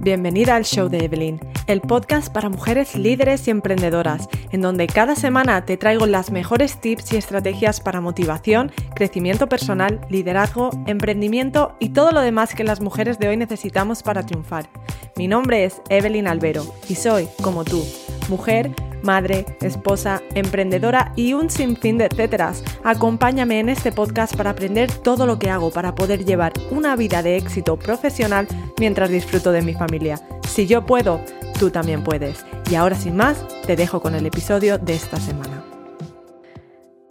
Bienvenida al show de Evelyn, el podcast para mujeres líderes y emprendedoras, en donde cada semana te traigo las mejores tips y estrategias para motivación, crecimiento personal, liderazgo, emprendimiento y todo lo demás que las mujeres de hoy necesitamos para triunfar. Mi nombre es Evelyn Albero y soy, como tú, mujer, madre, esposa, emprendedora y un sinfín de etcéteras. Acompáñame en este podcast para aprender todo lo que hago para poder llevar una vida de éxito profesional mientras disfruto de mi familia. Si yo puedo, tú también puedes. Y ahora sin más, te dejo con el episodio de esta semana.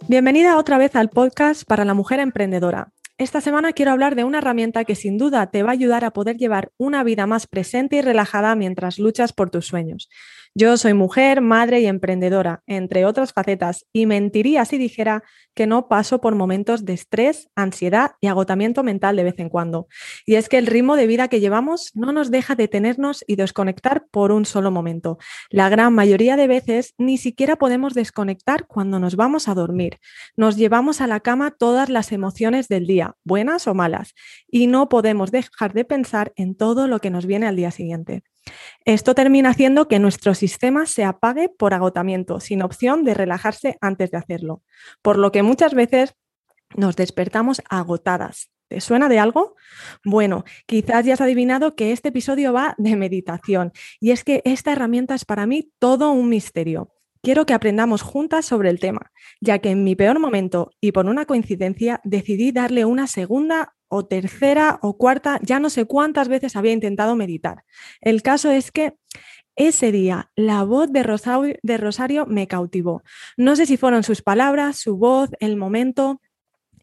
Bienvenida otra vez al podcast para la mujer emprendedora. Esta semana quiero hablar de una herramienta que sin duda te va a ayudar a poder llevar una vida más presente y relajada mientras luchas por tus sueños. Yo soy mujer, madre y emprendedora, entre otras facetas, y mentiría si dijera que no paso por momentos de estrés, ansiedad y agotamiento mental de vez en cuando. Y es que el ritmo de vida que llevamos no nos deja detenernos y desconectar por un solo momento. La gran mayoría de veces ni siquiera podemos desconectar cuando nos vamos a dormir. Nos llevamos a la cama todas las emociones del día, buenas o malas, y no podemos dejar de pensar en todo lo que nos viene al día siguiente. Esto termina haciendo que nuestro sistema se apague por agotamiento, sin opción de relajarse antes de hacerlo, por lo que muchas veces nos despertamos agotadas. ¿Te suena de algo? Bueno, quizás ya has adivinado que este episodio va de meditación y es que esta herramienta es para mí todo un misterio. Quiero que aprendamos juntas sobre el tema, ya que en mi peor momento y por una coincidencia decidí darle una segunda o tercera o cuarta, ya no sé cuántas veces había intentado meditar. El caso es que ese día la voz de Rosario, me cautivó. No sé si fueron sus palabras, su voz, el momento.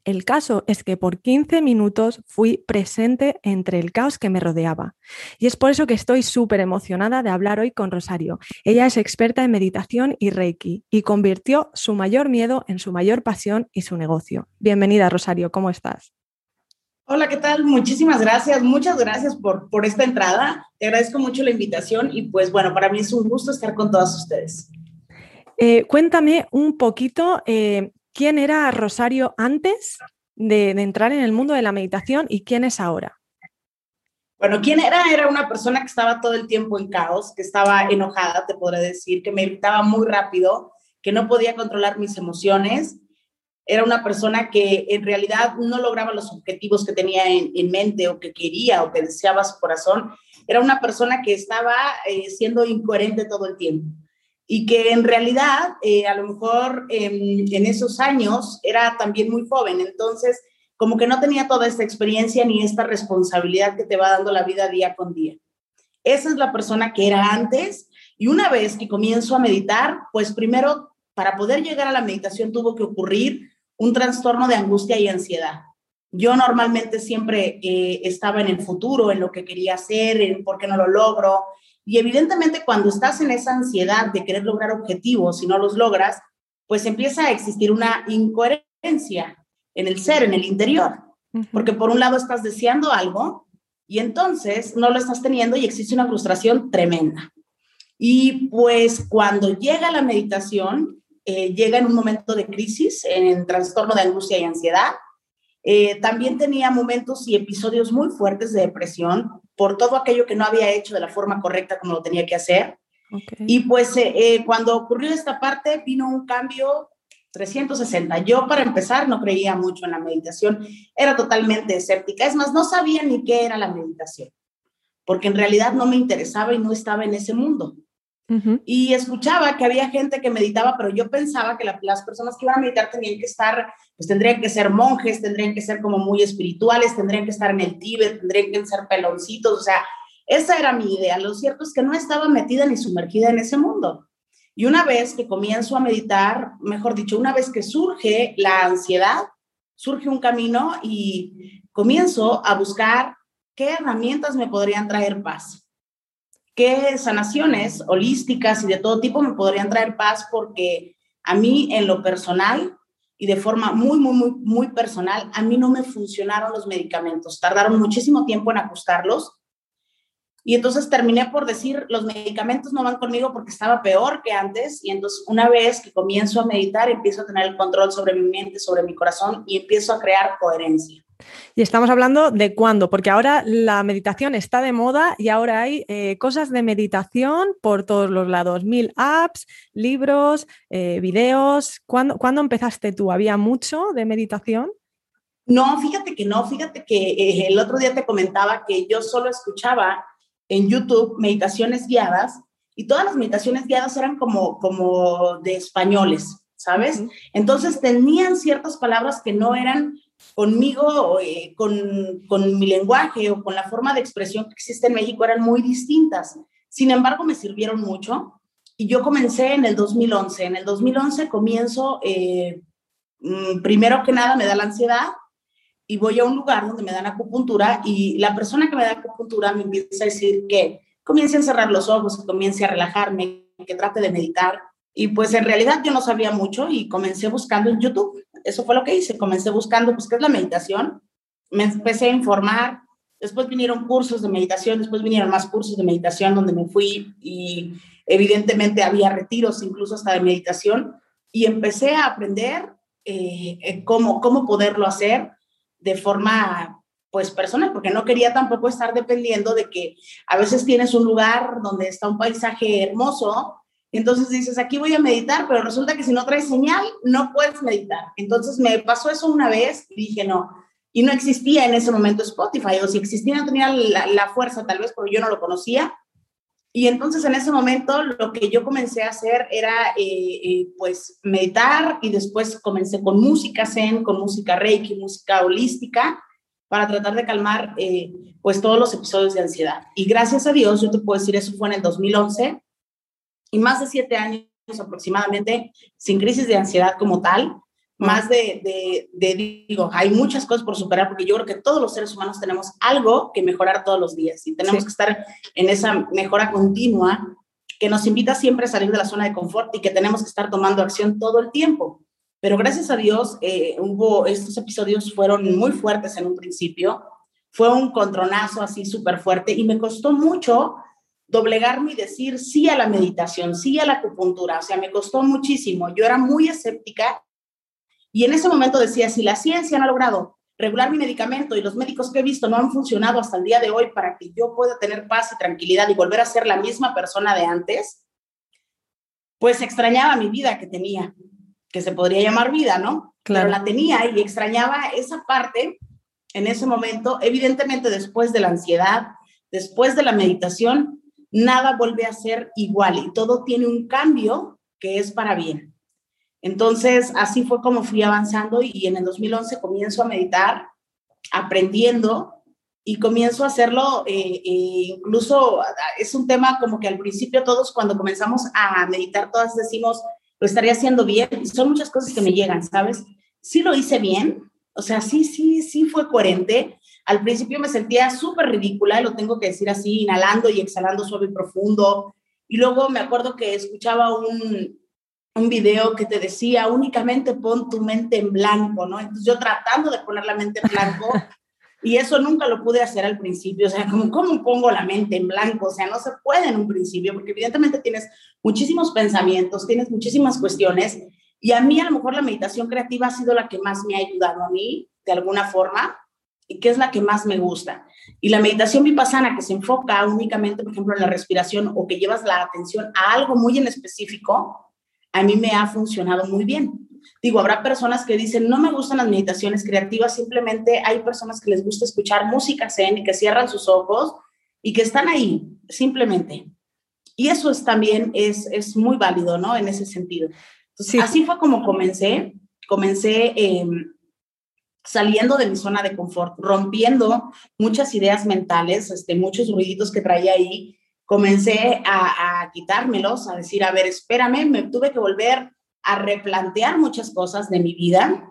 El caso es que por 15 minutos fui presente entre el caos que me rodeaba. Y es por eso que estoy súper emocionada de hablar hoy con Rosario. Ella es experta en meditación y Reiki y convirtió su mayor miedo en su mayor pasión y su negocio. Bienvenida, Rosario, ¿cómo estás? Hola, ¿qué tal? Muchísimas gracias, muchas gracias por, por esta entrada. Te agradezco mucho la invitación y pues bueno, para mí es un gusto estar con todas ustedes. Eh, cuéntame un poquito eh, quién era Rosario antes de, de entrar en el mundo de la meditación y quién es ahora. Bueno, ¿quién era? Era una persona que estaba todo el tiempo en caos, que estaba enojada, te podré decir, que meditaba muy rápido, que no podía controlar mis emociones era una persona que en realidad no lograba los objetivos que tenía en, mente o que quería o que deseaba su corazón. Era una persona que estaba eh, siendo incoherente todo el tiempo y que en realidad eh, a lo mejor en esos años era también muy joven, entonces como que no tenía toda esta experiencia ni esta responsabilidad que te va dando la vida día con día. Esa es la persona que era antes y una vez que comienzo a meditar, pues primero para poder llegar a la meditación tuvo que ocurrir un trastorno de angustia y ansiedad. Yo normalmente siempre eh, estaba en el futuro, en lo que quería hacer, en por qué no lo logro. Y evidentemente cuando estás en esa ansiedad de querer lograr objetivos y no los logras, pues empieza a existir una incoherencia en el ser, en el interior. Porque por un lado estás deseando algo y entonces no lo estás teniendo y existe una frustración tremenda. Y pues cuando llega la meditación, eh, llega en un momento de crisis, en trastorno de angustia y ansiedad. Eh, también tenía momentos y episodios muy fuertes de depresión por todo aquello que no había hecho de la forma correcta como lo tenía que hacer. Y pues eh, cuando ocurrió esta parte vino un cambio 360. Yo para empezar no creía mucho en la meditación, era totalmente escéptica. Es más, no sabía ni qué era la meditación, porque en realidad no me interesaba y no estaba en ese mundo. Y escuchaba que había gente que meditaba, pero yo pensaba que las personas que iban a meditar tenían que estar, pues tendrían que ser monjes, tendrían que ser como muy espirituales, tendrían que estar en el Tíbet, tendrían que ser peloncitos, o sea, esa era mi idea. Lo cierto es que no estaba metida ni sumergida en ese mundo. Y una vez que comienzo a meditar, mejor dicho, una vez que surge la ansiedad, surge un camino y comienzo a buscar qué herramientas me podrían traer paz qué sanaciones holísticas y de todo tipo me podrían traer paz porque a mí en lo personal y de forma muy, muy, muy, personal, a mí no me funcionaron los medicamentos. Tardaron muchísimo tiempo en ajustarlos. Y entonces terminé por decir, los medicamentos no van conmigo porque estaba peor que antes. Y entonces una vez que comienzo a meditar, empiezo a tener el control sobre mi mente, sobre mi corazón y empiezo a crear coherencia. Y estamos hablando de cuándo, porque ahora la meditación está de moda y ahora hay eh, cosas de meditación por todos los lados, mil apps, libros, eh, videos. ¿Cuándo, ¿Cuándo, empezaste tú? ¿Había mucho de meditación? No, fíjate que no, fíjate que eh, el otro día te comentaba que yo solo escuchaba en YouTube meditaciones guiadas y todas las meditaciones guiadas eran como, como de españoles, ¿sabes? Entonces tenían ciertas palabras que no eran conmigo, eh, con, con, mi lenguaje o con la forma de expresión que existe en México, eran muy distintas. Sin embargo, me sirvieron mucho y yo comencé en el 2011. En el 2011 comienzo, eh, mm, primero que nada, me da la ansiedad y voy a un lugar donde me dan acupuntura y la persona que me da acupuntura me empieza a decir que comience a cerrar los ojos, que comience a relajarme, que trate de meditar. Y pues en realidad yo no sabía mucho y comencé buscando en YouTube. Eso fue lo que hice. Comencé buscando, pues, qué es la meditación. Me empecé a informar. Después vinieron cursos de meditación, después vinieron más cursos de meditación donde me fui y evidentemente había retiros incluso hasta de meditación y empecé a aprender eh, eh, cómo, cómo poderlo hacer de forma pues personal, porque no quería tampoco estar dependiendo de que a veces tienes un lugar donde está un paisaje hermoso, entonces dices, aquí voy a meditar, pero resulta que si no traes señal, no puedes meditar. Entonces me pasó eso una vez y dije, no, y no existía en ese momento Spotify, o si existía no tenía la, fuerza tal vez, porque yo no lo conocía. Y entonces en ese momento lo que yo comencé a hacer era eh, eh, pues meditar y después comencé con música zen, con música reiki, música holística para tratar de calmar eh, pues todos los episodios de ansiedad. Y gracias a Dios, yo te puedo decir, eso fue en el 2011 y más de siete años aproximadamente sin crisis de ansiedad como tal, más de, de, digo, hay muchas cosas por superar porque yo creo que todos los seres humanos tenemos algo que mejorar todos los días y tenemos que estar en esa mejora continua que nos invita siempre a salir de la zona de confort y que tenemos que estar tomando acción todo el tiempo. Pero gracias a Dios, eh, hubo, estos episodios fueron muy fuertes en un principio, fue un contronazo así súper fuerte y me costó mucho doblegarme y decir sí a la meditación, sí a la acupuntura, o sea, me costó muchísimo, yo era muy escéptica y en ese momento decía, si la ciencia no ha logrado regular mi medicamento y los médicos que he visto no han funcionado hasta el día de hoy para que yo pueda tener paz y tranquilidad y volver a ser la misma persona de antes, pues extrañaba mi vida que tenía, que se podría llamar vida, ¿no? Claro. Pero la tenía y extrañaba esa parte en ese momento, evidentemente después de la ansiedad, después de la meditación, nada vuelve a ser igual y todo tiene un cambio que es para bien. Entonces, así fue como fui avanzando y en el 2011 comienzo a meditar, aprendiendo y comienzo a hacerlo, eh, eh, incluso es un tema como que al principio todos cuando comenzamos a meditar, todas decimos, lo estaría haciendo bien, y son muchas cosas que me llegan, ¿sabes? Sí lo hice bien, o sea, sí, sí, sí fue coherente, al principio me sentía súper ridícula, lo tengo que decir así, inhalando y exhalando suave y profundo. Y luego me acuerdo que escuchaba un, un video que te decía, únicamente pon tu mente en blanco, ¿no? Entonces yo tratando de poner la mente en blanco, y eso nunca lo pude hacer al principio, o sea, como, ¿cómo pongo la mente en blanco? O sea, no se puede en un principio, porque evidentemente tienes muchísimos pensamientos, tienes muchísimas cuestiones, y a mí a lo mejor la meditación creativa ha sido la que más me ha ayudado a mí, de alguna forma, y qué es la que más me gusta. Y la meditación vipassana que se enfoca únicamente, por ejemplo, en la respiración o que llevas la atención a algo muy en específico, a mí me ha funcionado muy bien. Digo, habrá personas que dicen, no me gustan las meditaciones creativas, simplemente hay personas que les gusta escuchar música zen y que cierran sus ojos y que están ahí, simplemente. Y eso es también es, es muy válido, ¿no? En ese sentido. Entonces, así fue como comencé. Comencé eh, saliendo de mi zona de confort, rompiendo muchas ideas mentales, este, muchos ruiditos que traía ahí, comencé a, quitármelos, a decir, a ver, espérame, me tuve que volver a replantear muchas cosas de mi vida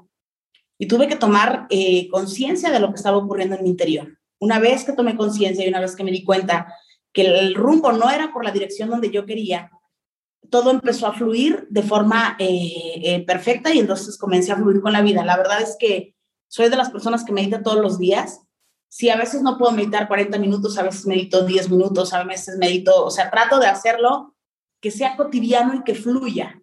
y tuve que tomar eh, conciencia de lo que estaba ocurriendo en mi interior. Una vez que tomé conciencia y una vez que me di cuenta que el rumbo no era por la dirección donde yo quería, todo empezó a fluir de forma eh, eh, perfecta y entonces comencé a fluir con la vida. La verdad es que soy de las personas que medita todos los días. si a veces no puedo meditar 40 minutos, a veces medito 10 minutos, a veces medito, o sea, trato de hacerlo que sea cotidiano y que fluya.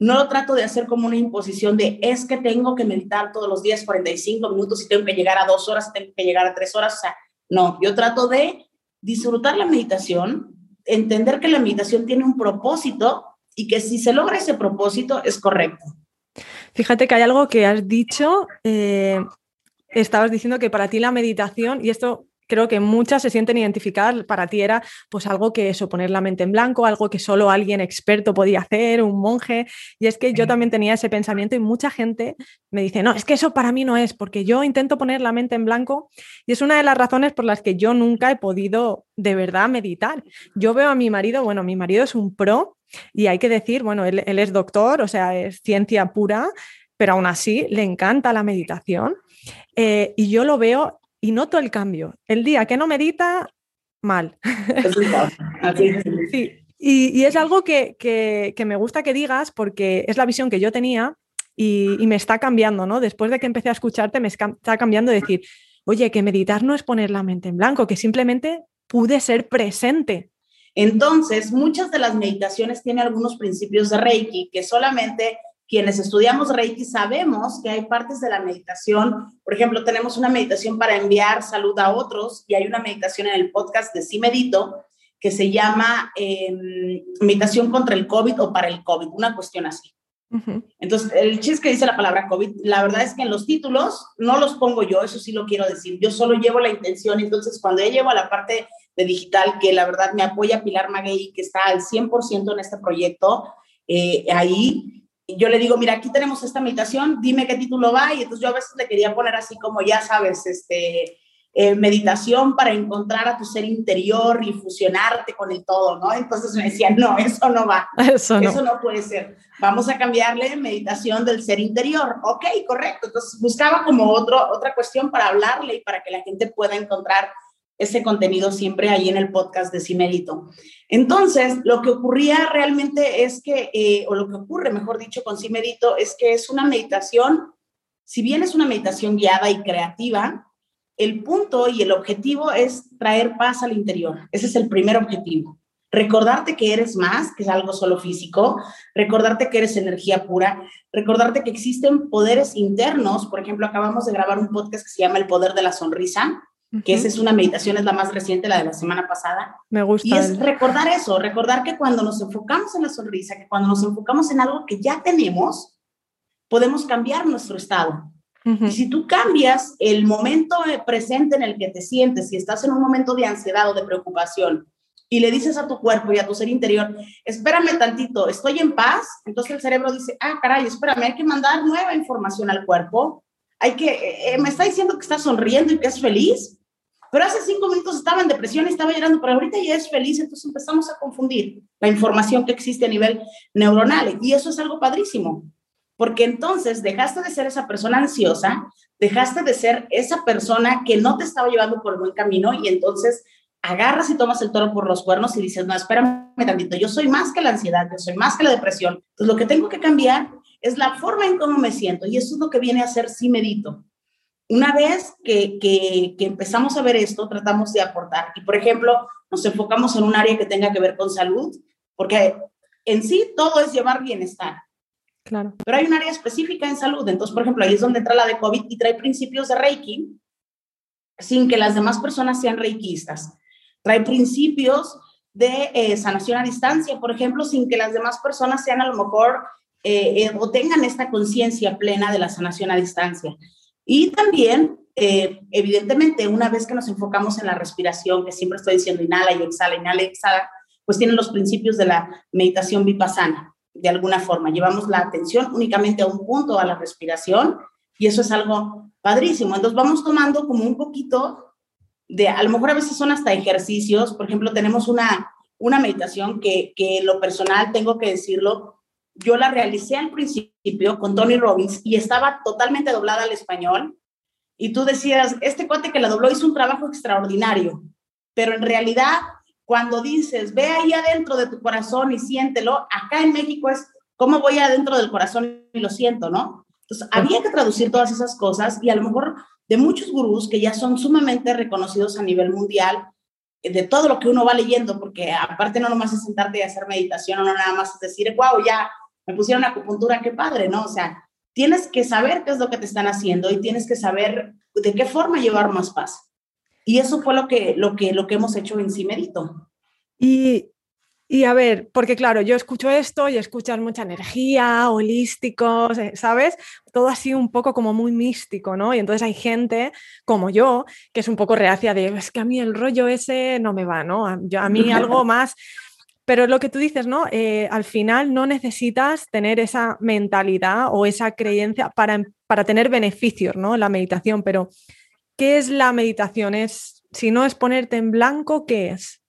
No lo trato de hacer como una imposición de es que tengo que meditar todos los días 45 minutos y tengo que llegar a dos horas, tengo que llegar a tres horas. O sea, no, yo trato de disfrutar la meditación, entender que la meditación tiene un propósito y que si se logra ese propósito es correcto. Fíjate que hay algo que has dicho eh, estabas diciendo que para ti la meditación, y esto creo que muchas se sienten identificadas, para ti era pues algo que eso, poner la mente en blanco, algo que solo alguien experto podía hacer, un monje, y es que yo también tenía ese pensamiento y mucha gente me dice, no, es que eso para mí no es, porque yo intento poner la mente en blanco y es una de las razones por las que yo nunca he podido de verdad meditar. Yo veo a mi marido, bueno, mi marido es un pro y hay que decir, bueno, él, él es doctor, o sea, es ciencia pura, pero aún así le encanta la meditación eh, y yo lo veo y noto el cambio. El día que no medita, mal. sí. Y, es algo que, me gusta que digas porque es la visión que yo tenía y, me está cambiando, ¿no? Después de que empecé a escucharte, me está cambiando de decir, oye, que meditar no es poner la mente en blanco, que simplemente pude ser presente. Entonces, muchas de las meditaciones tienen algunos principios de Reiki que solamente quienes estudiamos Reiki sabemos que hay partes de la meditación, por ejemplo, tenemos una meditación para enviar salud a otros y hay una meditación en el podcast de Sí Medito que se llama em, meditación contra el COVID o para el COVID, una cuestión así. Entonces, el chiste que dice la palabra COVID, la verdad es que en los títulos no los pongo yo, eso sí lo quiero decir, yo solo llevo la intención, entonces cuando ya llevo a la parte de digital, que la verdad me apoya Pilar Maguey, que está al 100% en este proyecto, eh, ahí yo le digo, mira, aquí tenemos esta meditación, dime qué título va, y entonces yo a veces le quería poner así como, ya sabes, este, eh, meditación para encontrar a tu ser interior y fusionarte con el todo, ¿no? Entonces me decía, no, eso no va, eso no. eso no puede ser. Vamos a cambiarle meditación del ser interior. Ok, correcto. Entonces buscaba como otro, otra cuestión para hablarle y para que la gente pueda encontrar ese contenido siempre ahí en el podcast de Cimerito. Entonces, lo que ocurría realmente es que, eh, o lo que ocurre, mejor dicho, con Cimerito, es que es una meditación, si bien es una meditación guiada y creativa, el punto y el objetivo es traer paz al interior. Ese es el primer objetivo. Recordarte que eres más que es algo solo físico, recordarte que eres energía pura, recordarte que existen poderes internos. Por ejemplo, acabamos de grabar un podcast que se llama El Poder de la Sonrisa, que esa es una meditación, es la más reciente, la de la semana pasada. Me gusta. Y es recordar eso, recordar que cuando nos enfocamos en la sonrisa, que cuando nos enfocamos en algo que ya tenemos, podemos cambiar nuestro estado. Y si tú cambias el momento presente en el que te sientes, si estás en un momento de ansiedad o de preocupación, y le dices a tu cuerpo y a tu ser interior, espérame tantito, estoy en paz, entonces el cerebro dice, ah, caray, espérame, hay que mandar nueva información al cuerpo, hay que, eh, eh, me está diciendo que está sonriendo y que es feliz, pero hace cinco minutos estaba en depresión estaba llorando, pero ahorita ya es feliz, entonces empezamos a confundir la información que existe a nivel neuronal y eso es algo padrísimo, porque entonces dejaste de ser esa persona ansiosa, dejaste de ser esa persona que no te estaba llevando por el buen camino y entonces agarras y tomas el toro por los cuernos y dices, no, espérame tantito, yo soy más que la ansiedad, yo soy más que la depresión. Entonces lo que tengo que cambiar es la forma en cómo me siento y eso es lo que viene a hacer si medito. Una vez que, que, empezamos a ver esto, tratamos de aportar. Y, por ejemplo, nos enfocamos en un área que tenga que ver con salud, porque en sí todo es llevar bienestar. Claro. Pero hay un área específica en salud. Entonces, por ejemplo, ahí es donde entra la de COVID y trae principios de Reiki sin que las demás personas sean reikistas. Trae principios de eh, sanación a distancia, por ejemplo, sin que las demás personas sean a lo mejor eh, eh, o tengan esta conciencia plena de la sanación a distancia. Y también, eh, evidentemente, una vez que nos enfocamos en la respiración, que siempre estoy diciendo inhala y exhala, inhala y exhala, pues tienen los principios de la meditación vipassana, de alguna forma. Llevamos la atención únicamente a un punto, a la respiración, y eso es algo padrísimo. Entonces vamos tomando como un poquito de, a lo mejor a veces son hasta ejercicios, por ejemplo, tenemos una, una meditación que, que lo personal, tengo que decirlo, yo la realicé al principio con Tony Robbins y estaba totalmente doblada al español. Y tú decías, este cuate que la dobló hizo un trabajo extraordinario, pero en realidad cuando dices, ve ahí adentro de tu corazón y siéntelo, acá en México es, ¿cómo voy adentro del corazón y lo siento, no? Entonces, había que traducir todas esas cosas y a lo mejor de muchos gurús que ya son sumamente reconocidos a nivel mundial, eh, de todo lo que uno va leyendo, porque aparte no nomás es sentarte y hacer meditación, o no nada más es decir, wow, ya me pusieron acupuntura, qué padre, ¿no? O sea, tienes que saber qué es lo que te están haciendo y tienes que saber de qué forma llevar más paz. Y eso fue lo que, lo que, lo que hemos hecho en Cimerito. Y, y a ver, porque claro, yo escucho esto y escuchas mucha energía, holísticos, eh, ¿sabes? Todo así un poco como muy místico, ¿no? Y entonces hay gente como yo que es un poco reacia de, es que a mí el rollo ese no me va, ¿no? A, a mí algo más... Pero lo que tú dices, ¿no? Eh, al final no necesitas tener esa mentalidad o esa creencia para, para tener beneficios, ¿no? La meditación, pero ¿qué es la meditación? Es, si no es ponerte en blanco, ¿qué es?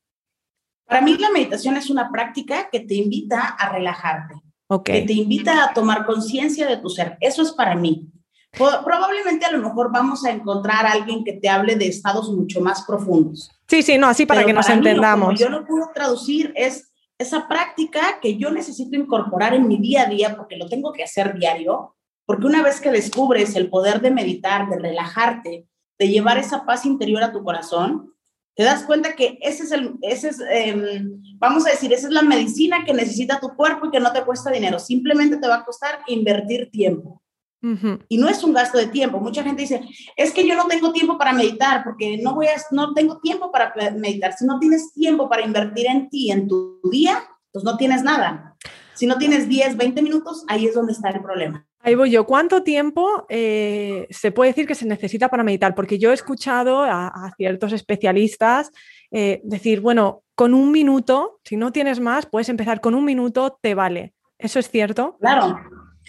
Para mí la meditación es una práctica que te invita a relajarte, que te invita a tomar conciencia de tu ser. Eso es para mí. Probablemente a lo mejor vamos a encontrar a alguien que te hable de estados mucho más profundos. Sí, sí, no, así para que nos entendamos. yo lo puedo traducir es esa práctica que yo necesito incorporar en mi día a día porque lo tengo que hacer diario, porque una vez que descubres el poder de meditar, de relajarte, de llevar esa paz interior a tu corazón, te das cuenta que ese es el, ese es, em, vamos a decir, esa es la medicina que necesita tu cuerpo y que no te cuesta dinero, simplemente te va a costar invertir tiempo. Y no es un gasto de tiempo. Mucha gente dice, es que yo no tengo tiempo para meditar porque no voy a, no tengo tiempo para meditar. Si no tienes tiempo para invertir en ti, en tu día, pues no tienes nada. Si no tienes 10, 20 minutos, ahí es donde está el problema. Ahí voy yo. ¿Cuánto tiempo eh, se puede decir que se necesita para meditar? Porque yo he escuchado a, ciertos especialistas eh, decir, bueno, con un minuto, si no tienes más, puedes empezar con un minuto, te vale. ¿Eso es cierto? Claro,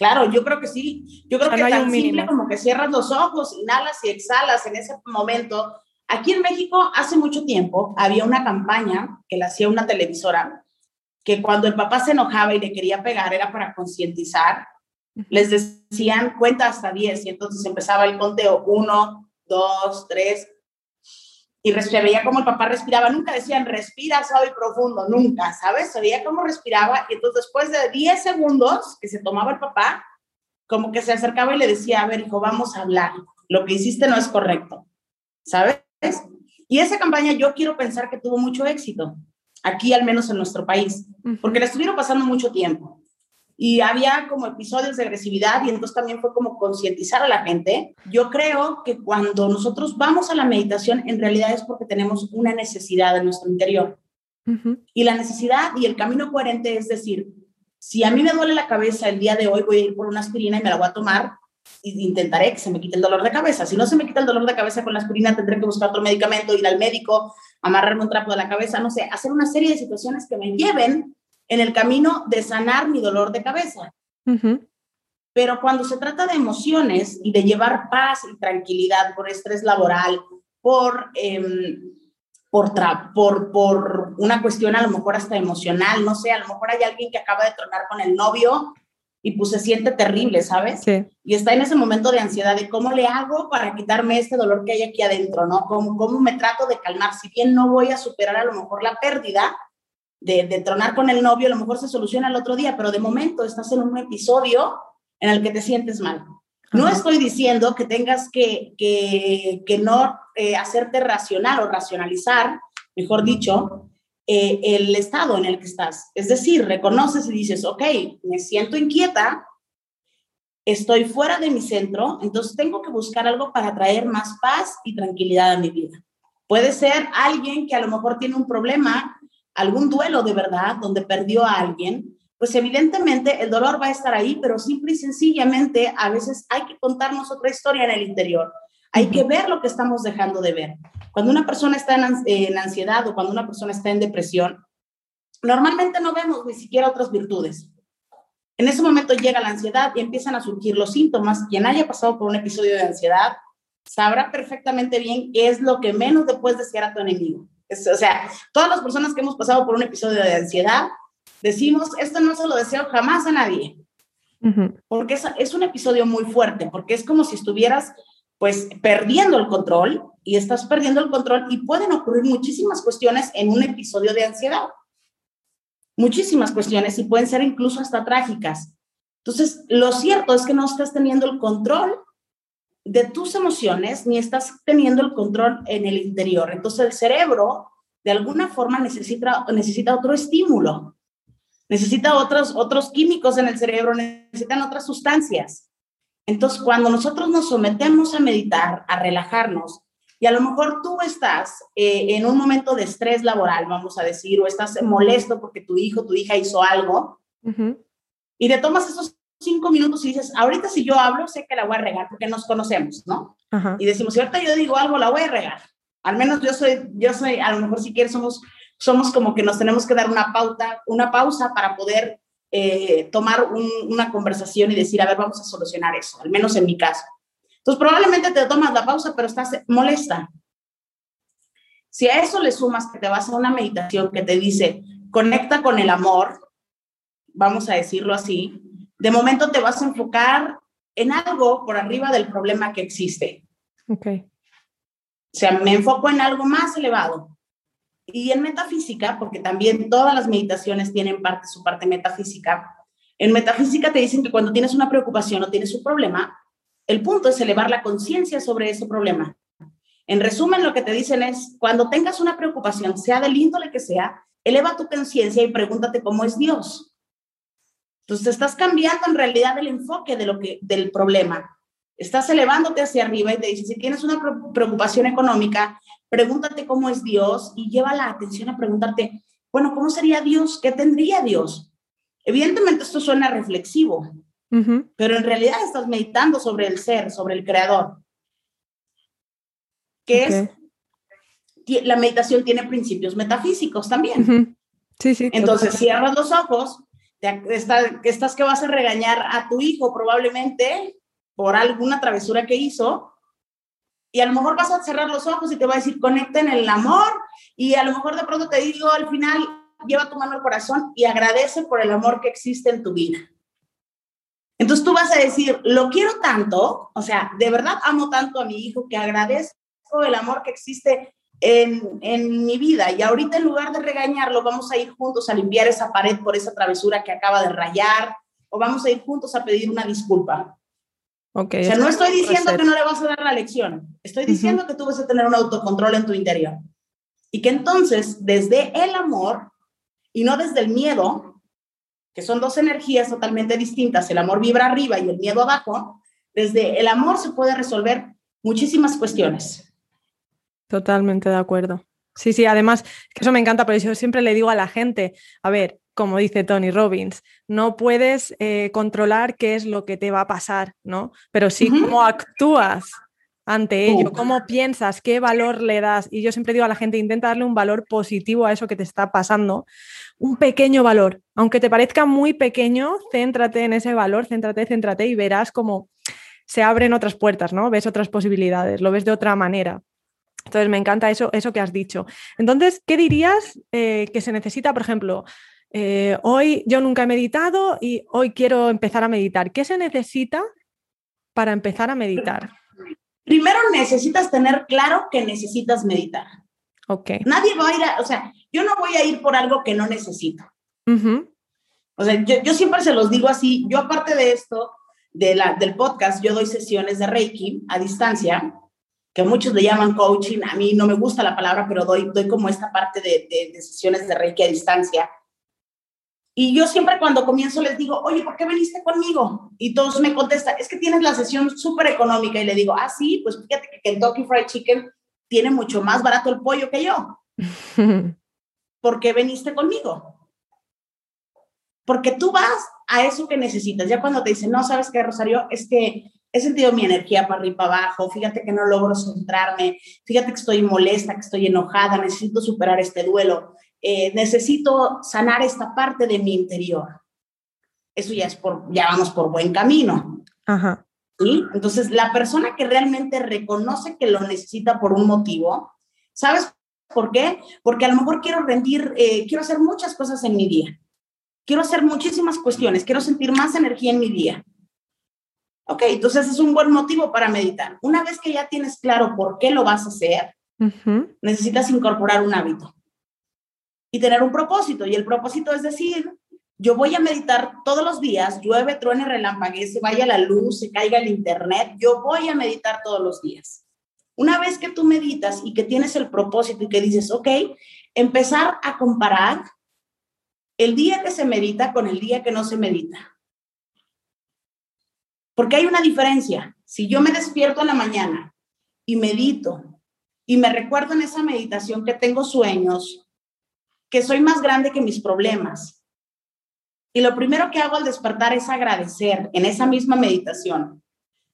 claro, yo creo que sí. Yo creo que tan simple como que cierras los ojos, inhalas y exhalas en ese momento. Aquí en México, hace mucho tiempo, había una campaña que la hacía una televisora, que cuando el papá se enojaba y le quería pegar era para concientizar les decían cuenta hasta 10 y entonces empezaba el conteo 1, 2, 3 y se veía como el papá respiraba, nunca decían respira suave y profundo, nunca, ¿sabes? Se veía cómo respiraba y entonces después de 10 segundos que se tomaba el papá, como que se acercaba y le decía, a ver, hijo, vamos a hablar, lo que hiciste no es correcto, ¿sabes? Y esa campaña yo quiero pensar que tuvo mucho éxito, aquí al menos en nuestro país, porque le estuvieron pasando mucho tiempo y había como episodios de agresividad y entonces también fue como concientizar a la gente. Yo creo que cuando nosotros vamos a la meditación, en realidad es porque tenemos una necesidad en nuestro interior. Y la necesidad y el camino coherente es decir, si a mí me duele la cabeza el día de hoy, voy a ir por una aspirina y me la voy a tomar e intentaré que se me quite el dolor de cabeza. Si no se me quita el dolor de cabeza con la aspirina, tendré que buscar otro medicamento, ir al médico, amarrarme un trapo de la cabeza, no sé, hacer una serie de situaciones que me lleven en el camino de sanar mi dolor de cabeza. Pero cuando se trata de emociones y de llevar paz y tranquilidad por estrés laboral, por, em, por, por, por una cuestión a lo mejor hasta emocional, no sé, a lo mejor hay alguien que acaba de tronar con el novio y pues se siente terrible, ¿sabes? Y está en ese momento de ansiedad de cómo le hago para quitarme este dolor que hay aquí adentro, ¿no? ¿Cómo, cómo me trato de calmar? Si bien no voy a superar a lo mejor la pérdida, de, tronar con el novio, a lo mejor se soluciona el otro día, pero de momento estás en un episodio en el que te sientes mal. No estoy diciendo que tengas que, que, no eh, hacerte racional o racionalizar, mejor dicho, eh, el estado en el que estás. Es decir, reconoces y dices, ok, me siento inquieta, estoy fuera de mi centro, entonces tengo que buscar algo para traer más paz y tranquilidad a mi vida. Puede ser alguien que a lo mejor tiene un problema algún duelo de verdad donde perdió a alguien, pues evidentemente el dolor va a estar ahí, pero simple y sencillamente a veces hay que contarnos otra historia en el interior. Hay que ver lo que estamos dejando de ver. Cuando una persona está en, ansiedad o cuando una persona está en depresión, normalmente no vemos ni siquiera otras virtudes. En ese momento llega la ansiedad y empiezan a surgir los síntomas. Quien haya pasado por un episodio de ansiedad sabrá perfectamente bien qué es lo que menos le puedes desear a tu enemigo o sea, todas las personas que hemos pasado por un episodio de ansiedad, decimos, esto no se lo deseo jamás a nadie. Porque es, es, un episodio muy fuerte, porque es como si estuvieras pues perdiendo el control y estás perdiendo el control y pueden ocurrir muchísimas cuestiones en un episodio de ansiedad. Muchísimas cuestiones y pueden ser incluso hasta trágicas. Entonces, lo cierto es que no estás teniendo el control de tus emociones ni estás teniendo el control en el interior. Entonces el cerebro de alguna forma necesita, necesita otro estímulo, necesita otros, otros químicos en el cerebro, necesitan otras sustancias. Entonces cuando nosotros nos sometemos a meditar, a relajarnos, y a lo mejor tú estás eh, en un momento de estrés laboral, vamos a decir, o estás molesto porque tu hijo, tu hija hizo algo, y te tomas esos cinco minutos y dices, ahorita si yo hablo, sé que la voy a regar porque nos conocemos, ¿no? Y decimos, si ahorita yo digo algo, la voy a regar. Al menos yo soy, yo soy, a lo mejor si quieres, somos, somos como que nos tenemos que dar una pauta, una pausa para poder eh, tomar una conversación y decir, a ver, vamos a solucionar eso, al menos en mi caso. Entonces, probablemente te tomas la pausa, pero estás molesta. Si a eso le sumas que te vas a una meditación que te dice, conecta con el amor, vamos a decirlo así, de momento te vas a enfocar en algo por arriba del problema que existe. Ok. O sea, me enfoco en algo más elevado. Y en metafísica, porque también todas las meditaciones tienen parte, su parte metafísica, en metafísica te dicen que cuando tienes una preocupación o tienes un problema, el punto es elevar la conciencia sobre ese problema. En resumen, lo que te dicen es, cuando tengas una preocupación, sea del índole que sea, eleva tu conciencia y pregúntate cómo es Dios. Entonces estás cambiando en realidad el enfoque de lo que, del problema. Estás elevándote hacia arriba y te dices, si tienes una preocupación económica, pregúntate cómo es Dios y lleva la atención a preguntarte, bueno, ¿cómo sería Dios? ¿Qué tendría Dios? Evidentemente esto suena reflexivo, pero en realidad estás meditando sobre el ser, sobre el creador. Que es, la meditación tiene principios metafísicos también. Sí, sí. Entonces cierras los ojos estás que vas a regañar a tu hijo probablemente por alguna travesura que hizo, y a lo mejor vas a cerrar los ojos y te va a decir, conecta en el amor, y a lo mejor de pronto te digo al final, lleva tu mano al corazón y agradece por el amor que existe en tu vida. Entonces tú vas a decir, lo quiero tanto, o sea, de verdad amo tanto a mi hijo que agradezco el amor que existe en, en, mi vida y ahorita en lugar de regañarlo vamos a ir juntos a limpiar esa pared por esa travesura que acaba de rayar o vamos a ir juntos a pedir una disculpa. Okay, o sea, no estoy diciendo que no le vas a dar la lección, estoy diciendo que tú vas a tener un autocontrol en tu interior y que entonces desde el amor y no desde el miedo, que son dos energías totalmente distintas, el amor vibra arriba y el miedo abajo, desde el amor se puede resolver muchísimas cuestiones. Totalmente de acuerdo. Sí, sí, además, que eso me encanta, pero yo siempre le digo a la gente, a ver, como dice Tony Robbins, no puedes eh, controlar qué es lo que te va a pasar, ¿no? Pero sí cómo actúas ante ello, cómo piensas, qué valor le das. Y yo siempre digo a la gente, intenta darle un valor positivo a eso que te está pasando, un pequeño valor. Aunque te parezca muy pequeño, céntrate en ese valor, céntrate, céntrate y verás cómo se abren otras puertas, ¿no? Ves otras posibilidades, lo ves de otra manera. Entonces, me encanta eso, eso que has dicho. Entonces, ¿qué dirías eh, que se necesita, por ejemplo, eh, hoy yo nunca he meditado y hoy quiero empezar a meditar? ¿Qué se necesita para empezar a meditar? Primero necesitas tener claro que necesitas meditar. Ok. Nadie va a ir a, o sea, yo no voy a ir por algo que no necesito. O sea, yo, yo, siempre se los digo así, yo aparte de esto, de la, del podcast, yo doy sesiones de Reiki a distancia que muchos le llaman coaching, a mí no me gusta la palabra, pero doy, doy como esta parte de, de, sesiones de Reiki a distancia. Y yo siempre cuando comienzo les digo, oye, ¿por qué viniste conmigo? Y todos me contestan, es que tienes la sesión súper económica. Y le digo, ah, sí, pues fíjate que Kentucky Fried Chicken tiene mucho más barato el pollo que yo. ¿Por qué viniste conmigo? Porque tú vas a eso que necesitas. Ya cuando te dicen, no, ¿sabes qué, Rosario? Es que he sentido mi energía para arriba para abajo, fíjate que no logro centrarme, fíjate que estoy molesta, que estoy enojada, necesito superar este duelo, eh, necesito sanar esta parte de mi interior. Eso ya es por, ya vamos por buen camino. Ajá. ¿Sí? Entonces, la persona que realmente reconoce que lo necesita por un motivo, ¿sabes por qué? Porque a lo mejor quiero rendir, eh, quiero hacer muchas cosas en mi día. Quiero hacer muchísimas cuestiones, quiero sentir más energía en mi día Ok, entonces es un buen motivo para meditar. Una vez que ya tienes claro por qué lo vas a hacer, necesitas incorporar un hábito y tener un propósito. Y el propósito es decir, yo voy a meditar todos los días, llueve, truene, relampaguee, se vaya la luz, se caiga el internet, yo voy a meditar todos los días. Una vez que tú meditas y que tienes el propósito y que dices, ok, empezar a comparar el día que se medita con el día que no se medita. Porque hay una diferencia. Si yo me despierto en la mañana y medito y me recuerdo en esa meditación que tengo sueños, que soy más grande que mis problemas, y lo primero que hago al despertar es agradecer en esa misma meditación,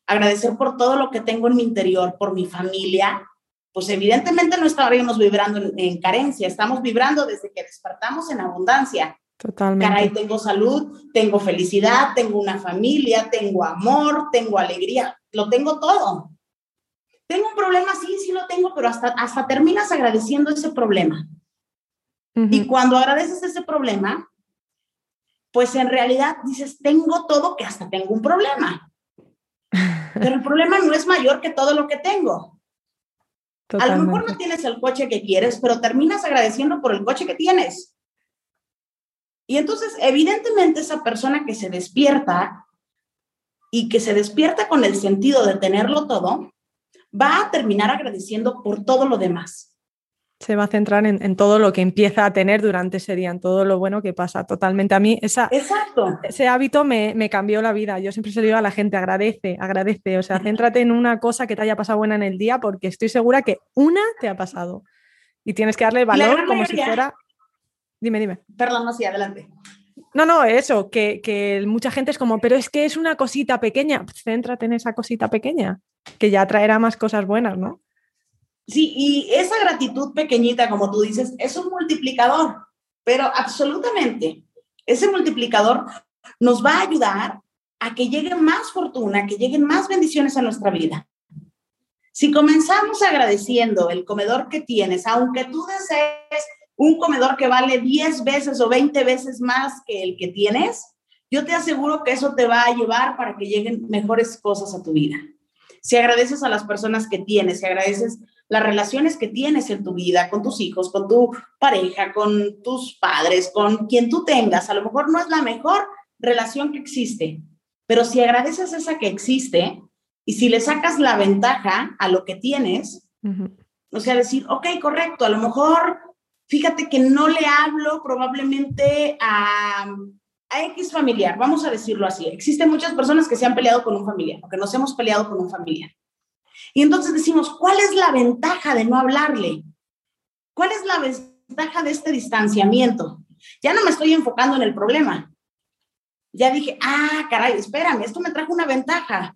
agradecer por todo lo que tengo en mi interior, por mi familia, pues evidentemente no estaríamos vibrando en, carencia, estamos vibrando desde que despertamos en abundancia. Totalmente. Caray, tengo salud, tengo felicidad, tengo una familia, tengo amor, tengo alegría, lo tengo todo. Tengo un problema, sí, sí lo tengo, pero hasta, hasta terminas agradeciendo ese problema. Y cuando agradeces ese problema, pues en realidad dices, tengo todo que hasta tengo un problema. Pero el problema no es mayor que todo lo que tengo. A lo mejor no tienes el coche que quieres, pero terminas agradeciendo por el coche que tienes. Y entonces, evidentemente, esa persona que se despierta y que se despierta con el sentido de tenerlo todo, va a terminar agradeciendo por todo lo demás se va a centrar en, todo lo que empieza a tener durante ese día, en todo lo bueno que pasa. Totalmente. A mí esa, Exacto. ese hábito me, cambió la vida. Yo siempre se lo digo a la gente, agradece, agradece. O sea, céntrate en una cosa que te haya pasado buena en el día porque estoy segura que una te ha pasado. Y tienes que darle valor como si fuera... Dime, dime. Perdón, no, sí, adelante. No, no, eso, que, que mucha gente es como, pero es que es una cosita pequeña. Céntrate en esa cosita pequeña, que ya traerá más cosas buenas, ¿no? Sí, y esa gratitud pequeñita, como tú dices, es un multiplicador, pero absolutamente, ese multiplicador nos va a ayudar a que llegue más fortuna, que lleguen más bendiciones a nuestra vida. Si comenzamos agradeciendo el comedor que tienes, aunque tú desees un comedor que vale 10 veces o 20 veces más que el que tienes, yo te aseguro que eso te va a llevar para que lleguen mejores cosas a tu vida. Si agradeces a las personas que tienes, si agradeces las relaciones que tienes en tu vida, con tus hijos, con tu pareja, con tus padres, con quien tú tengas. A lo mejor no es la mejor relación que existe, pero si agradeces esa que existe y si le sacas la ventaja a lo que tienes, o sea, decir, ok, correcto, a lo mejor, fíjate que no le hablo probablemente a, a X familiar, vamos a decirlo así. Existen muchas personas que se han peleado con un familiar o que nos hemos peleado con un familiar. Y entonces decimos, ¿cuál es la ventaja de no hablarle? ¿Cuál es la ventaja de este distanciamiento? Ya no me estoy enfocando en el problema. Ya dije, ah, caray, espérame, esto me trajo una ventaja.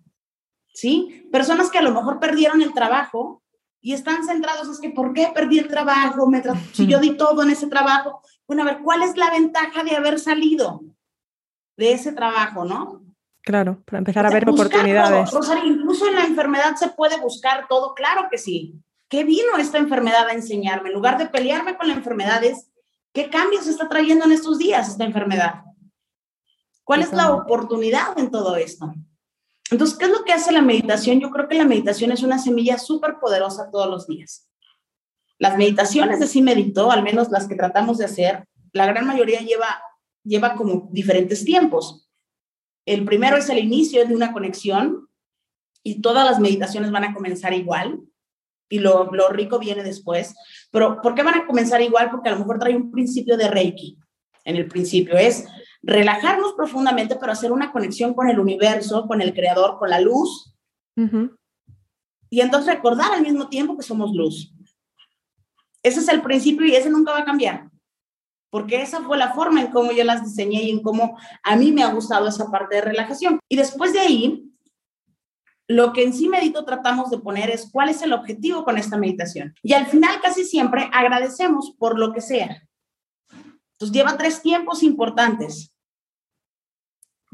¿Sí? Personas que a lo mejor perdieron el trabajo y están centrados, es que, ¿por qué perdí el trabajo? Me si yo di todo en ese trabajo. Bueno, a ver, ¿cuál es la ventaja de haber salido de ese trabajo, no? Claro, para empezar a ver oportunidades. incluso en la enfermedad se puede buscar todo, claro que sí. ¿Qué vino esta enfermedad a enseñarme? En lugar de pelearme con la enfermedad, ¿qué cambios está trayendo en estos días esta enfermedad? ¿Cuál es la oportunidad en todo esto? Entonces, ¿qué es lo que hace la meditación? Yo creo que la meditación es una semilla súper poderosa todos los días. Las meditaciones de sí meditó, al menos las que tratamos de hacer, la gran mayoría lleva, lleva como diferentes tiempos. El primero es el inicio de una conexión y todas las meditaciones van a comenzar igual y lo, rico viene después. Pero ¿por qué van a comenzar igual? Porque a lo mejor trae un principio de Reiki. En el principio es relajarnos profundamente, pero hacer una conexión con el universo, con el creador, con la luz. Y entonces recordar al mismo tiempo que somos luz. Ese es el principio y ese nunca va a cambiar porque esa fue la forma en cómo yo las diseñé y en cómo a mí me ha gustado esa parte de relajación. Y después de ahí, lo que en sí medito tratamos de poner es cuál es el objetivo con esta meditación. Y al final casi siempre agradecemos por lo que sea. Entonces lleva tres tiempos importantes.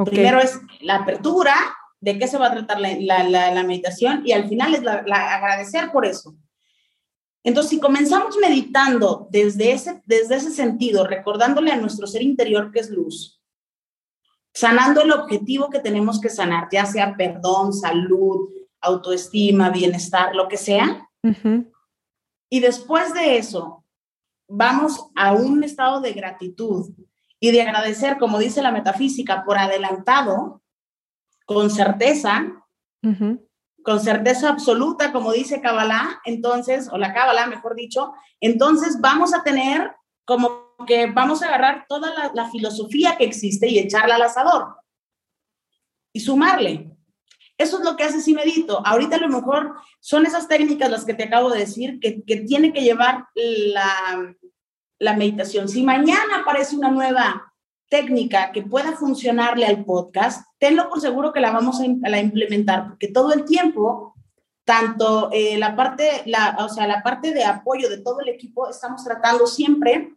Primero es la apertura, de qué se va a tratar la, meditación y al final es agradecer por eso. Entonces, si comenzamos meditando desde ese, desde ese sentido, recordándole a nuestro ser interior que es luz, sanando el objetivo que tenemos que sanar, ya sea perdón, salud, autoestima, bienestar, lo que sea, y después de eso, vamos a un estado de gratitud y de agradecer, como dice la metafísica, por adelantado, con certeza, con certeza absoluta, como dice Kabbalah, entonces, o la Kabbalah, mejor dicho, entonces vamos a tener como que vamos a agarrar toda la, la filosofía que existe y echarla al asador y sumarle. Eso es lo que hace si medito. Ahorita a lo mejor son esas técnicas las que te acabo de decir que, que tiene que llevar la, la meditación. Si mañana aparece una nueva técnica que pueda funcionarle al podcast, tenlo por seguro que la vamos a, implementar, porque todo el tiempo, tanto eh, la parte, la, o sea, la parte de apoyo de todo el equipo, estamos tratando siempre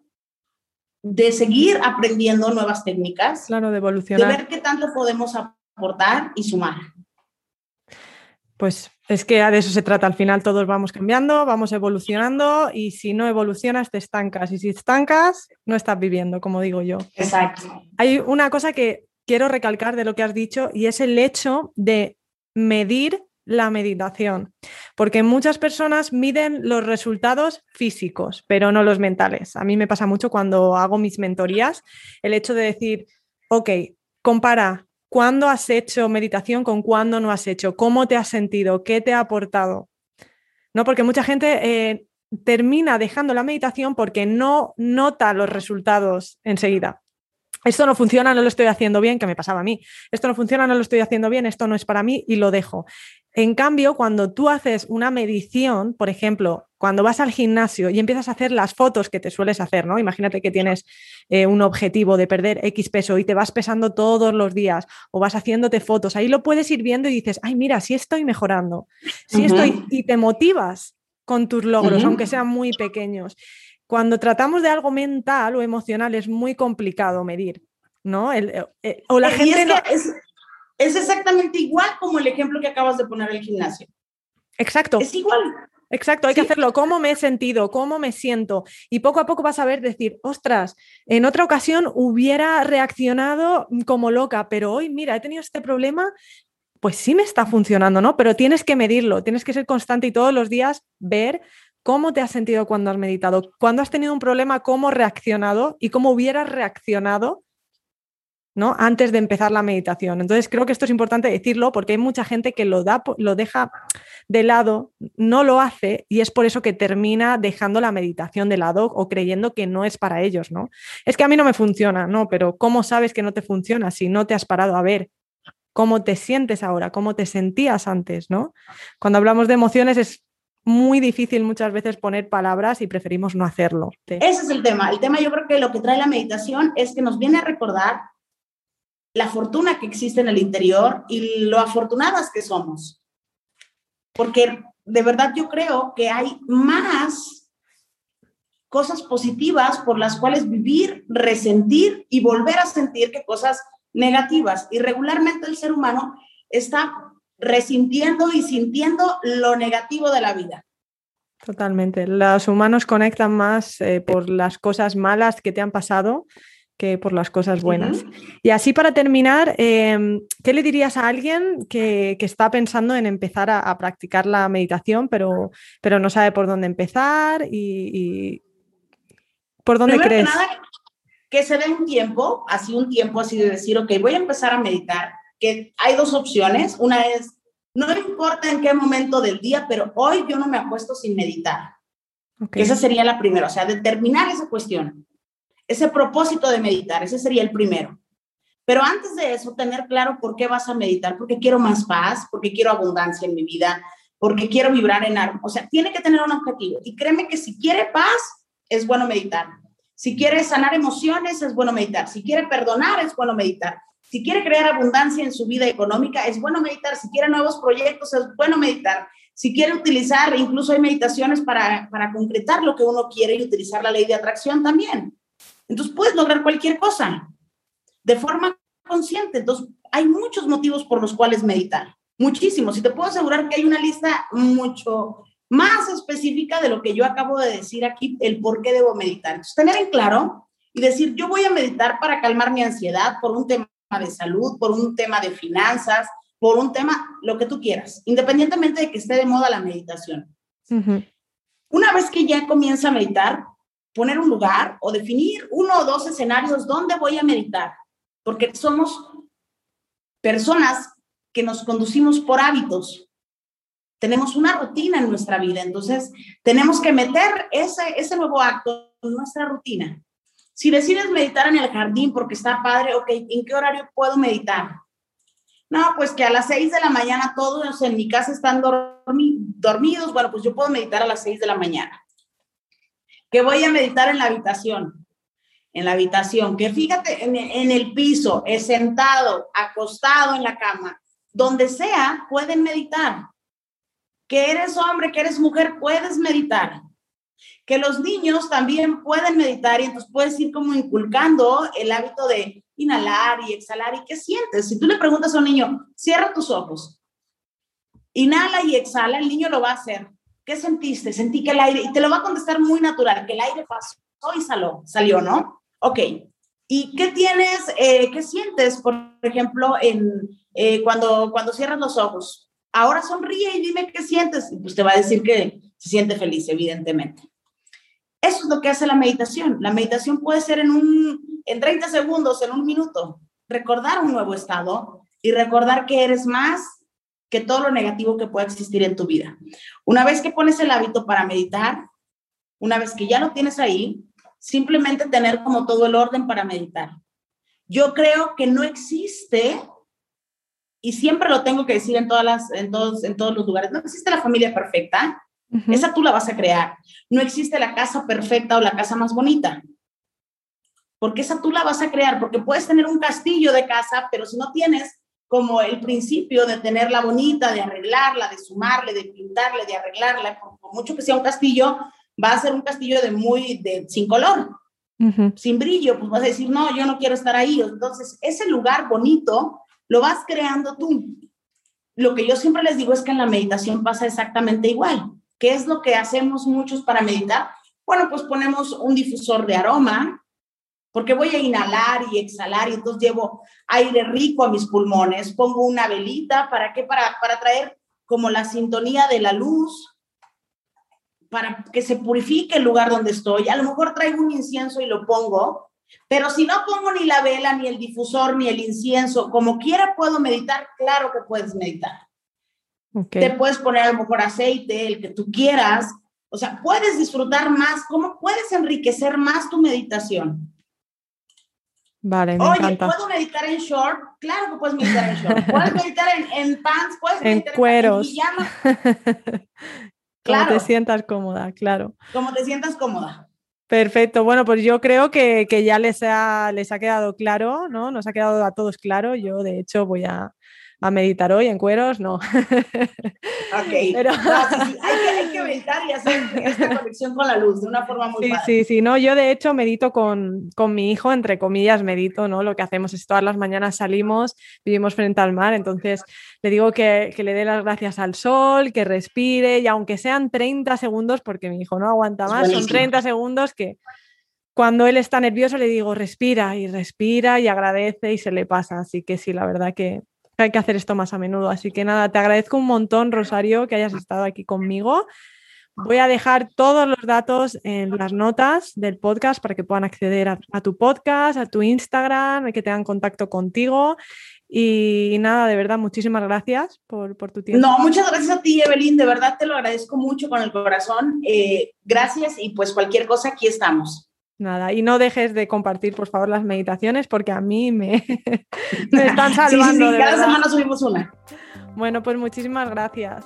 de seguir aprendiendo nuevas técnicas. Claro, de evolucionar. De ver qué tanto podemos aportar y sumar. Pues es que de eso se trata. Al final todos vamos cambiando, vamos evolucionando y si no evolucionas te estancas y si estancas no estás viviendo, como digo yo. Exacto. Hay una cosa que quiero recalcar de lo que has dicho y es el hecho de medir la meditación, porque muchas personas miden los resultados físicos, pero no los mentales. A mí me pasa mucho cuando hago mis mentorías, el hecho de decir, ok, compara ¿Cuándo has hecho meditación con cuándo no has hecho? ¿Cómo te has sentido? ¿Qué te ha aportado? ¿No? Porque mucha gente eh, termina dejando la meditación porque no nota los resultados enseguida. Esto no funciona, no lo estoy haciendo bien, que me pasaba a mí. Esto no funciona, no lo estoy haciendo bien, esto no es para mí y lo dejo. En cambio, cuando tú haces una medición, por ejemplo, cuando vas al gimnasio y empiezas a hacer las fotos que te sueles hacer, ¿no? Imagínate que tienes eh, un objetivo de perder X peso y te vas pesando todos los días o vas haciéndote fotos, ahí lo puedes ir viendo y dices, ay, mira, sí estoy mejorando, sí estoy, y te motivas con tus logros, aunque sean muy pequeños. Cuando tratamos de algo mental o emocional es muy complicado medir, ¿no? Eh, eh, o la gente no... Es exactamente igual como el ejemplo que acabas de poner el gimnasio. Exacto. Es igual. Exacto, hay que hacerlo. ¿Cómo me he sentido? ¿Cómo me siento? Y poco a poco vas a ver decir, ostras, en otra ocasión hubiera reaccionado como loca, pero hoy, mira, he tenido este problema, pues sí me está funcionando, ¿no? Pero tienes que medirlo, tienes que ser constante y todos los días ver cómo te has sentido cuando has meditado, cuando has tenido un problema, cómo reaccionado y cómo hubieras reaccionado ¿no? Antes de empezar la meditación. Entonces creo que esto es importante decirlo porque hay mucha gente que lo da, lo deja de lado, no lo hace y es por eso que termina dejando la meditación de lado o creyendo que no es para ellos, ¿no? Es que a mí no me funciona, ¿no? Pero ¿cómo sabes que no te funciona si no te has parado a ver cómo te sientes ahora, cómo te sentías antes, ¿no? Cuando hablamos de emociones es muy difícil muchas veces poner palabras y preferimos no hacerlo. Ese es el tema. El tema yo creo que lo que trae la meditación es que nos viene a recordar la fortuna que existe en el interior y lo afortunadas que somos. Porque de verdad yo creo que hay más cosas positivas por las cuales vivir, resentir y volver a sentir que cosas negativas. Y regularmente el ser humano está resintiendo y sintiendo lo negativo de la vida. Totalmente. Los humanos conectan más eh, por las cosas malas que te han pasado que por las cosas buenas. Y así para terminar, em, ¿qué le dirías a alguien que, está pensando en empezar a, practicar la meditación, pero, pero no sabe por dónde empezar y, por dónde crees? Que, nada, que se dé un tiempo, así un tiempo así de decir, ok, voy a empezar a meditar, que hay dos opciones. Una es, no importa en qué momento del día, pero hoy yo no me acuesto sin meditar. Esa sería la primera, o sea, determinar esa cuestión ese propósito de meditar, ese sería el primero. Pero antes de eso, tener claro por qué vas a meditar, porque quiero más paz, porque quiero abundancia en mi vida, porque quiero vibrar en algo. O sea, tiene que tener un objetivo. Y créeme que si quiere paz, es bueno meditar. Si quiere sanar emociones, es bueno meditar. Si quiere perdonar, es bueno meditar. Si quiere crear abundancia en su vida económica, es bueno meditar. Si quiere nuevos proyectos, es bueno meditar. Si quiere utilizar, incluso hay meditaciones para, para concretar lo que uno quiere y utilizar la ley de atracción también. Entonces puedes lograr cualquier cosa de forma consciente. Entonces hay muchos motivos por los cuales meditar, muchísimos. Y te puedo asegurar que hay una lista mucho más específica de lo que yo acabo de decir aquí, el por qué debo meditar. Entonces tener en claro y decir, yo voy a meditar para calmar mi ansiedad por un tema de salud, por un tema de finanzas, por un tema, lo que tú quieras, independientemente de que esté de moda la meditación. Una vez que ya comienza a meditar, poner un lugar o definir uno o dos escenarios donde voy a meditar, porque somos personas que nos conducimos por hábitos. Tenemos una rutina en nuestra vida, entonces tenemos que meter ese, ese nuevo acto en nuestra rutina. Si decides meditar en el jardín porque está padre, ok, ¿en qué horario puedo meditar? No, pues que a las seis de la mañana todos en mi casa están dormidos, bueno, pues yo puedo meditar a las seis de la mañana. Que voy a meditar en la habitación, en la habitación, que fíjate en, el piso, es sentado, acostado en la cama, donde sea, pueden meditar. Que eres hombre, que eres mujer, puedes meditar que los niños también pueden meditar y entonces puedes ir como inculcando el hábito de inhalar y exhalar. ¿Y qué sientes? Si tú le preguntas a un niño, cierra tus ojos, inhala y exhala, el niño lo va a hacer. ¿Qué sentiste? Sentí que el aire, y te lo va a contestar muy natural, que el aire pasó y salió, salió ¿no? Ok. ¿Y qué tienes, eh, qué sientes, por ejemplo, en, eh, cuando, cuando cierras los ojos? Ahora sonríe y dime qué sientes. Y pues te va a decir que se siente feliz, evidentemente. Eso es lo que hace la meditación. La meditación puede ser en, un, en 30 segundos, en un minuto. Recordar un nuevo estado y recordar que eres más que todo lo negativo que pueda existir en tu vida. Una vez que pones el hábito para meditar, una vez que ya lo tienes ahí, simplemente tener como todo el orden para meditar. Yo creo que no existe, y siempre lo tengo que decir en, todas las, en, todos, en todos los lugares, no existe la familia perfecta, esa tú la vas a crear. No existe la casa perfecta o la casa más bonita. Porque esa tú la vas a crear, porque puedes tener un castillo de casa, pero si no tienes como el principio de tenerla bonita, de arreglarla, de sumarle, de pintarle, de arreglarla, por, mucho que sea un castillo, va a ser un castillo de muy, de, sin color, sin brillo, pues vas a decir, no, yo no quiero estar ahí. Entonces, ese lugar bonito lo vas creando tú. Lo que yo siempre les digo es que en la meditación pasa exactamente igual. ¿Qué es lo que hacemos muchos para meditar? Bueno, pues ponemos un difusor de aroma, porque voy a inhalar y exhalar y entonces llevo aire rico a mis pulmones, pongo una velita, ¿para qué? Para, para traer como la sintonía de la luz, para que se purifique el lugar donde estoy. A lo mejor traigo un incienso y lo pongo, pero si no pongo ni la vela, ni el difusor, ni el incienso, como quiera puedo meditar, claro que puedes meditar. Te puedes poner a lo mejor aceite, el que tú quieras. O sea, puedes disfrutar más, ¿cómo puedes enriquecer más tu meditación? Vale, me Oye, ¿puedo meditar en short? Claro que puedes meditar en short. Puedes meditar en, pants, puedes en meditar cueros. en pijama. claro. Como te sientas cómoda, claro. Como te sientas cómoda. Perfecto, bueno, pues yo creo que, que, ya les ha, les ha quedado claro, ¿no? Nos ha quedado a todos claro. Yo, de hecho, voy a, a meditar hoy en cueros, no. Ok, Pero... hay, que, meditar y hacer esta conexión con la luz de una forma muy Sí, sí, sí, no, yo de hecho medito con, con, mi hijo, entre comillas, medito, ¿no? Lo que hacemos es todas las mañanas salimos, vivimos frente al mar, entonces le digo que, que le dé las gracias al sol, que respire y aunque sean 30 segundos, porque mi hijo no aguanta más, son 30 segundos que cuando él está nervioso le digo respira y respira y agradece y se le pasa. Así que sí, la verdad que, hay que hacer esto más a menudo. Así que nada, te agradezco un montón, Rosario, que hayas estado aquí conmigo. Voy a dejar todos los datos en las notas del podcast para que puedan acceder a, tu podcast, a tu Instagram, que tengan contacto contigo. Y, nada, de verdad, muchísimas gracias por, tu tiempo. No, muchas gracias a ti, Evelyn. De verdad te lo agradezco mucho con el corazón. Eh, gracias y pues cualquier cosa, aquí estamos. Nada, y no dejes de compartir, por favor, las meditaciones porque a mí me, están salvando. Sí, sí, cada semana subimos una. Bueno, pues muchísimas gracias.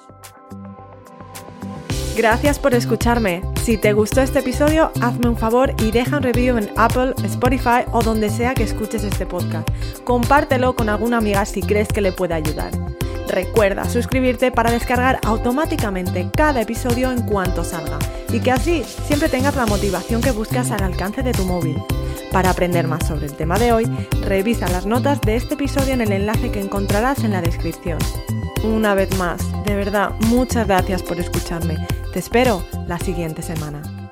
Gracias por escucharme. Si te gustó este episodio, hazme un favor y deja un review en Apple, Spotify o donde sea que escuches este podcast. Compártelo con alguna amiga si crees que le puede ayudar. Recuerda suscribirte para descargar automáticamente cada episodio en cuanto salga y que así siempre tengas la motivación que buscas al alcance de tu móvil. Para aprender más sobre el tema de hoy, revisa las notas de este episodio en el enlace que encontrarás en la descripción. Una vez más, de verdad, muchas gracias por escucharme. Te espero la siguiente semana.